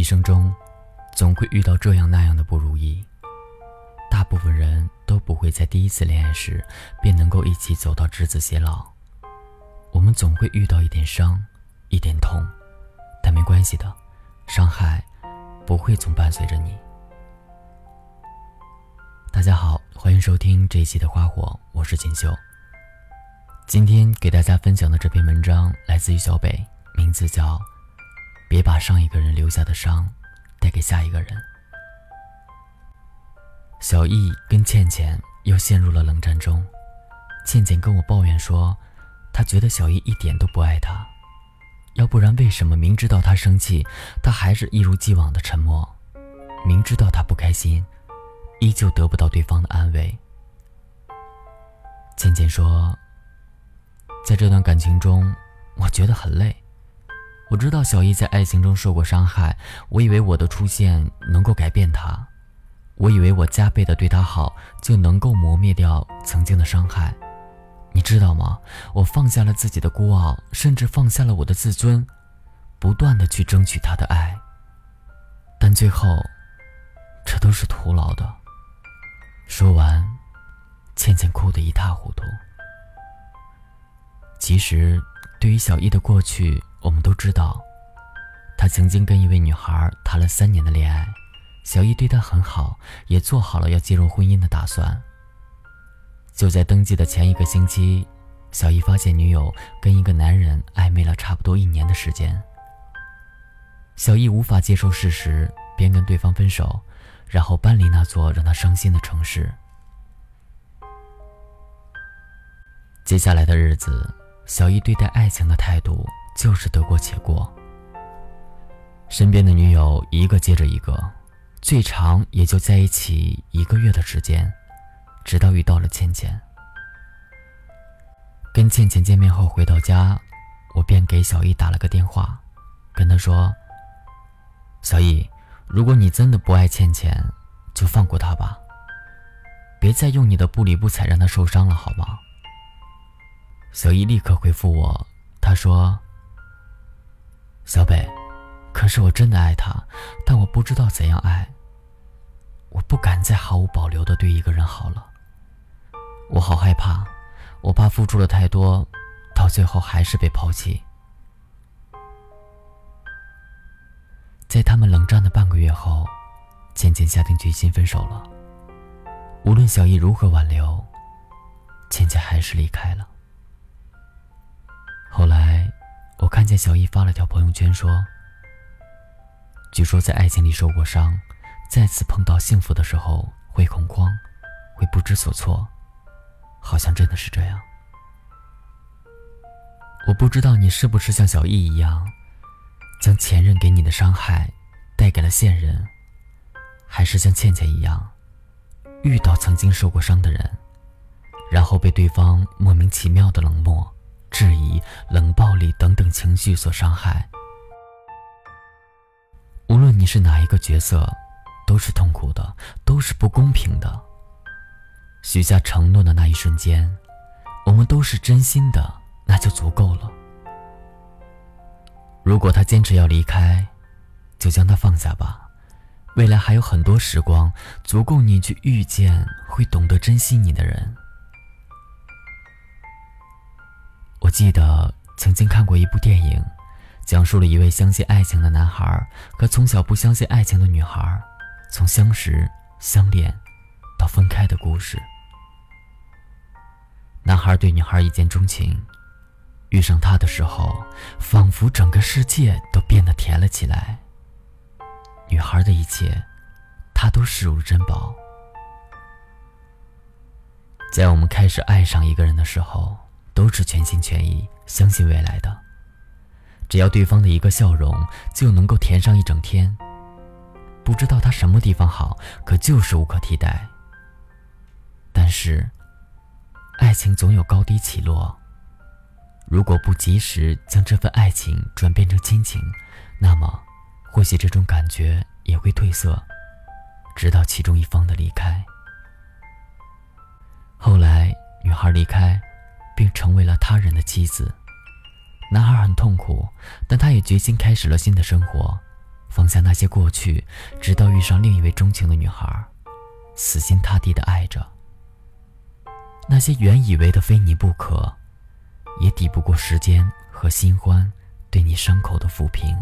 一生中，总会遇到这样那样的不如意。大部分人都不会在第一次恋爱时便能够一起走到执子偕老。我们总会遇到一点伤，一点痛，但没关系的，伤害不会总伴随着你。大家好，欢迎收听这一期的花火，我是锦绣。今天给大家分享的这篇文章来自于小北，名字叫。别把上一个人留下的伤带给下一个人。小易跟倩倩又陷入了冷战中，倩倩跟我抱怨说，她觉得小易一点都不爱她，要不然为什么明知道她生气，他还是一如既往的沉默？明知道她不开心，依旧得不到对方的安慰。倩倩说，在这段感情中，我觉得很累。我知道小易在爱情中受过伤害，我以为我的出现能够改变他，我以为我加倍的对他好就能够磨灭掉曾经的伤害。你知道吗？我放下了自己的孤傲，甚至放下了我的自尊，不断的去争取他的爱。但最后，这都是徒劳的。说完，倩倩哭得一塌糊涂。其实，对于小易的过去。我们都知道，他曾经跟一位女孩谈了三年的恋爱，小易对他很好，也做好了要进入婚姻的打算。就在登记的前一个星期，小易发现女友跟一个男人暧昧了差不多一年的时间。小易无法接受事实，便跟对方分手，然后搬离那座让他伤心的城市。接下来的日子，小易对待爱情的态度。就是得过且过。身边的女友一个接着一个，最长也就在一起一个月的时间，直到遇到了倩倩。跟倩倩见面后回到家，我便给小易打了个电话，跟她说：“小易，如果你真的不爱倩倩，就放过她吧，别再用你的不理不睬让她受伤了，好吗？”小易立刻回复我，他说。小北，可是我真的爱他，但我不知道怎样爱。我不敢再毫无保留的对一个人好了。我好害怕，我怕付出了太多，到最后还是被抛弃。在他们冷战的半个月后，渐渐下定决心分手了。无论小易如何挽留，渐渐还是离开了。后来。我看见小易发了条朋友圈，说：“据说在爱情里受过伤，再次碰到幸福的时候会恐慌，会不知所措，好像真的是这样。”我不知道你是不是像小易一样，将前任给你的伤害带给了现任，还是像倩倩一样，遇到曾经受过伤的人，然后被对方莫名其妙的冷漠。质疑、冷暴力等等情绪所伤害。无论你是哪一个角色，都是痛苦的，都是不公平的。许下承诺的那一瞬间，我们都是真心的，那就足够了。如果他坚持要离开，就将他放下吧。未来还有很多时光，足够你去遇见会懂得珍惜你的人。我记得曾经看过一部电影，讲述了一位相信爱情的男孩和从小不相信爱情的女孩，从相识、相恋到分开的故事。男孩对女孩一见钟情，遇上她的时候，仿佛整个世界都变得甜了起来。女孩的一切，他都视如珍宝。在我们开始爱上一个人的时候。都是全心全意相信未来的，只要对方的一个笑容就能够甜上一整天。不知道他什么地方好，可就是无可替代。但是，爱情总有高低起落，如果不及时将这份爱情转变成亲情，那么或许这种感觉也会褪色，直到其中一方的离开。后来，女孩离开。并成为了他人的妻子，男孩很痛苦，但他也决心开始了新的生活，放下那些过去，直到遇上另一位钟情的女孩，死心塌地的爱着。那些原以为的非你不可，也抵不过时间和新欢对你伤口的抚平。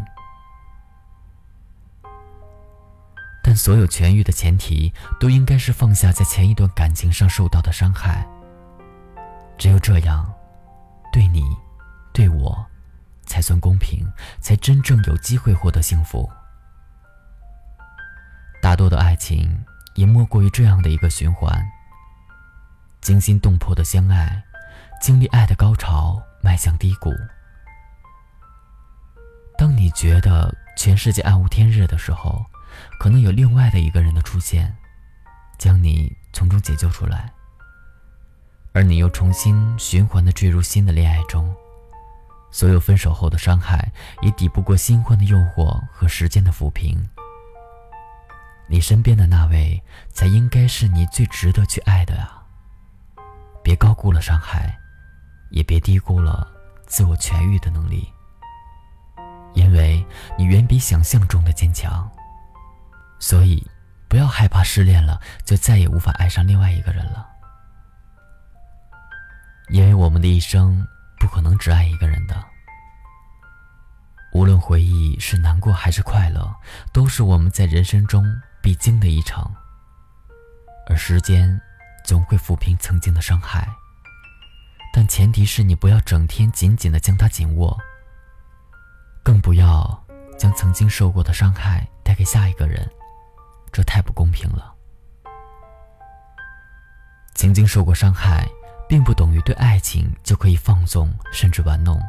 但所有痊愈的前提，都应该是放下在前一段感情上受到的伤害。只有这样，对你，对我，才算公平，才真正有机会获得幸福。大多的爱情，也莫过于这样的一个循环：惊心动魄的相爱，经历爱的高潮，迈向低谷。当你觉得全世界暗无天日的时候，可能有另外的一个人的出现，将你从中解救出来，而你又重新循环的坠入新的恋爱中，所有分手后的伤害也抵不过新欢的诱惑和时间的抚平。你身边的那位才应该是你最值得去爱的啊！别高估了伤害，也别低估了自我痊愈的能力，因为你远比想象中的坚强。所以，不要害怕失恋了就再也无法爱上另外一个人了。因为我们的一生不可能只爱一个人的。无论回忆是难过还是快乐，都是我们在人生中必经的一程。而时间总会抚平曾经的伤害，但前提是你不要整天紧紧的将它紧握，更不要将曾经受过的伤害带给下一个人。这太不公平了。曾经受过伤害，并不等于对爱情就可以放纵甚至玩弄。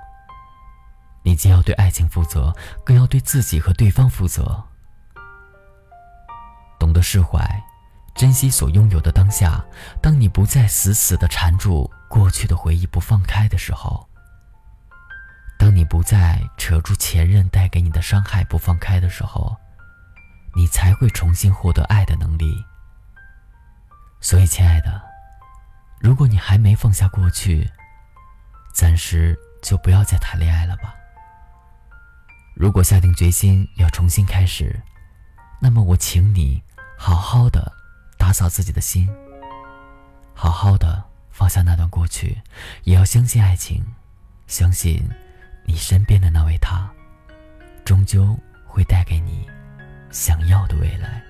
你既要对爱情负责，更要对自己和对方负责。懂得释怀，珍惜所拥有的当下。当你不再死死的缠住过去的回忆不放开的时候，当你不再扯住前任带给你的伤害不放开的时候。你才会重新获得爱的能力。所以，亲爱的，如果你还没放下过去，暂时就不要再谈恋爱了吧。如果下定决心要重新开始，那么我请你好好的打扫自己的心，好好的放下那段过去，也要相信爱情，相信你身边的那位他，终究会带给你。想要的未来。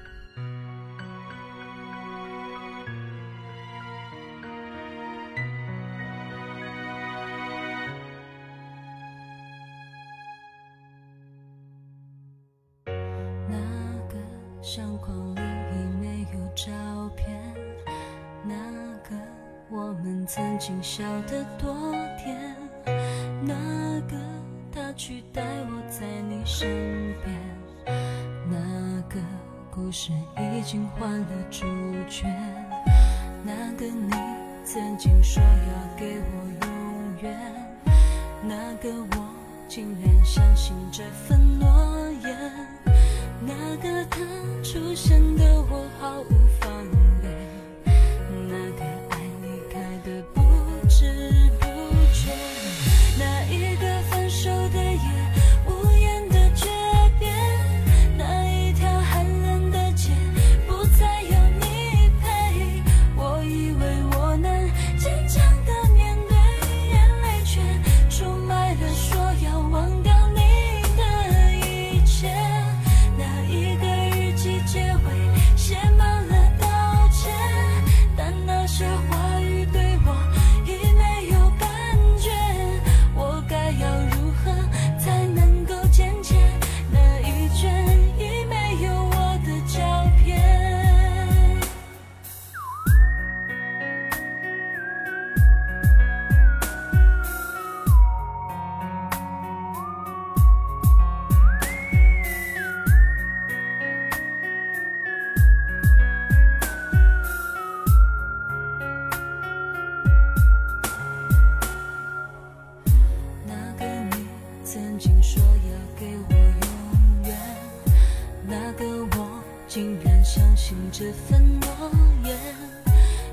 曾经笑得多甜，那个他取代我在你身边。那个故事已经换了主角，那个你曾经说要给我永远，那个我竟然相信这份诺言，那个他出现的我毫无曾经说要给我永远那个我竟然相信这份诺言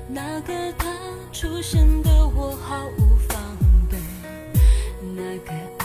那个他出现的我毫无防备那个